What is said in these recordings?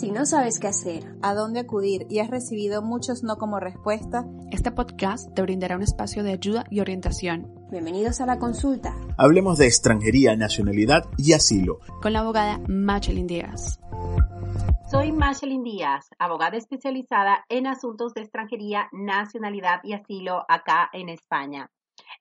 Si no sabes qué hacer, a dónde acudir y has recibido muchos no como respuesta, este podcast te brindará un espacio de ayuda y orientación. Bienvenidos a la consulta. Hablemos de extranjería, nacionalidad y asilo. Con la abogada Machelin Díaz. Soy Machelin Díaz, abogada especializada en asuntos de extranjería, nacionalidad y asilo acá en España.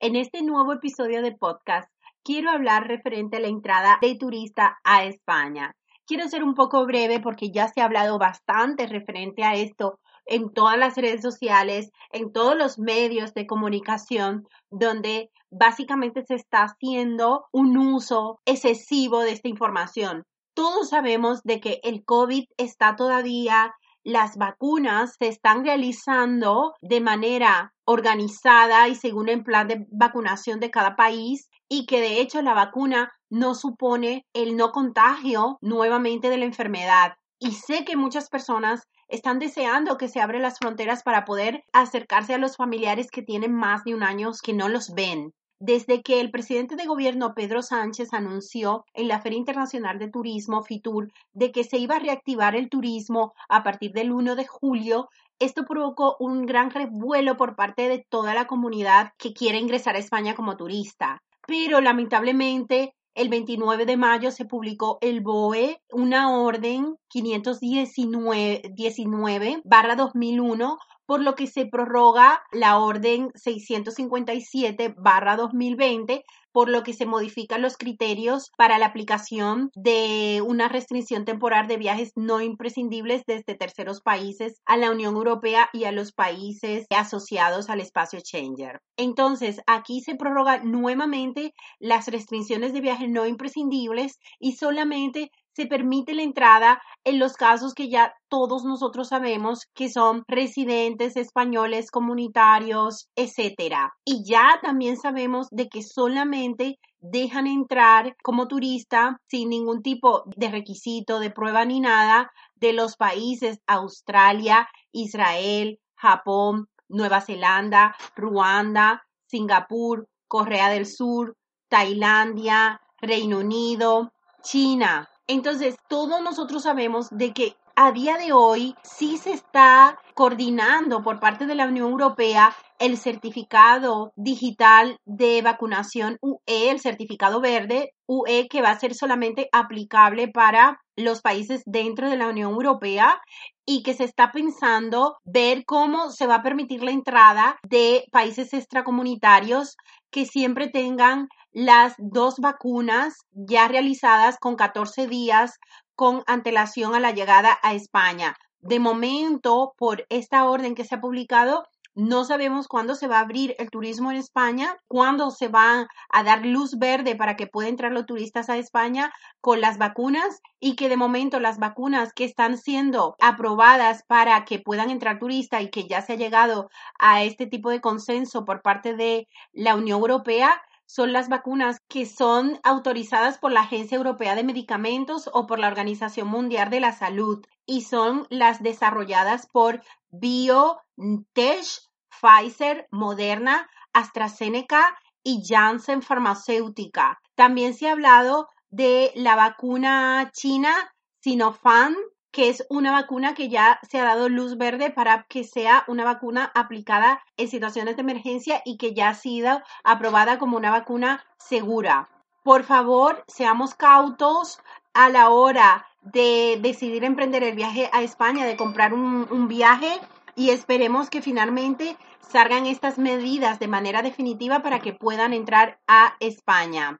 En este nuevo episodio de podcast quiero hablar referente a la entrada de turista a España. Quiero ser un poco breve porque ya se ha hablado bastante referente a esto en todas las redes sociales, en todos los medios de comunicación, donde básicamente se está haciendo un uso excesivo de esta información. Todos sabemos de que el COVID está todavía las vacunas se están realizando de manera organizada y según el plan de vacunación de cada país y que de hecho la vacuna no supone el no contagio nuevamente de la enfermedad. Y sé que muchas personas están deseando que se abran las fronteras para poder acercarse a los familiares que tienen más de un año que no los ven. Desde que el presidente de gobierno Pedro Sánchez anunció en la Feria Internacional de Turismo FITUR de que se iba a reactivar el turismo a partir del 1 de julio, esto provocó un gran revuelo por parte de toda la comunidad que quiere ingresar a España como turista. Pero lamentablemente el 29 de mayo se publicó el BOE, una orden 519 barra 2001 por lo que se prorroga la orden 657 2020, por lo que se modifican los criterios para la aplicación de una restricción temporal de viajes no imprescindibles desde terceros países a la Unión Europea y a los países asociados al espacio Schengen. Entonces, aquí se prorroga nuevamente las restricciones de viajes no imprescindibles y solamente se permite la entrada en los casos que ya todos nosotros sabemos que son residentes españoles comunitarios, etcétera. Y ya también sabemos de que solamente dejan entrar como turista sin ningún tipo de requisito, de prueba ni nada de los países Australia, Israel, Japón, Nueva Zelanda, Ruanda, Singapur, Corea del Sur, Tailandia, Reino Unido, China, entonces, todos nosotros sabemos de que a día de hoy sí se está coordinando por parte de la Unión Europea el certificado digital de vacunación UE, el certificado verde UE, que va a ser solamente aplicable para los países dentro de la Unión Europea y que se está pensando ver cómo se va a permitir la entrada de países extracomunitarios que siempre tengan las dos vacunas ya realizadas con 14 días con antelación a la llegada a España. De momento, por esta orden que se ha publicado, no sabemos cuándo se va a abrir el turismo en España, cuándo se va a dar luz verde para que puedan entrar los turistas a España con las vacunas y que de momento las vacunas que están siendo aprobadas para que puedan entrar turistas y que ya se ha llegado a este tipo de consenso por parte de la Unión Europea son las vacunas que son autorizadas por la Agencia Europea de Medicamentos o por la Organización Mundial de la Salud y son las desarrolladas por BioNTech, Pfizer, Moderna, AstraZeneca y Janssen Farmacéutica. También se ha hablado de la vacuna china Sinopharm que es una vacuna que ya se ha dado luz verde para que sea una vacuna aplicada en situaciones de emergencia y que ya ha sido aprobada como una vacuna segura. Por favor, seamos cautos a la hora de decidir emprender el viaje a España, de comprar un, un viaje y esperemos que finalmente salgan estas medidas de manera definitiva para que puedan entrar a España.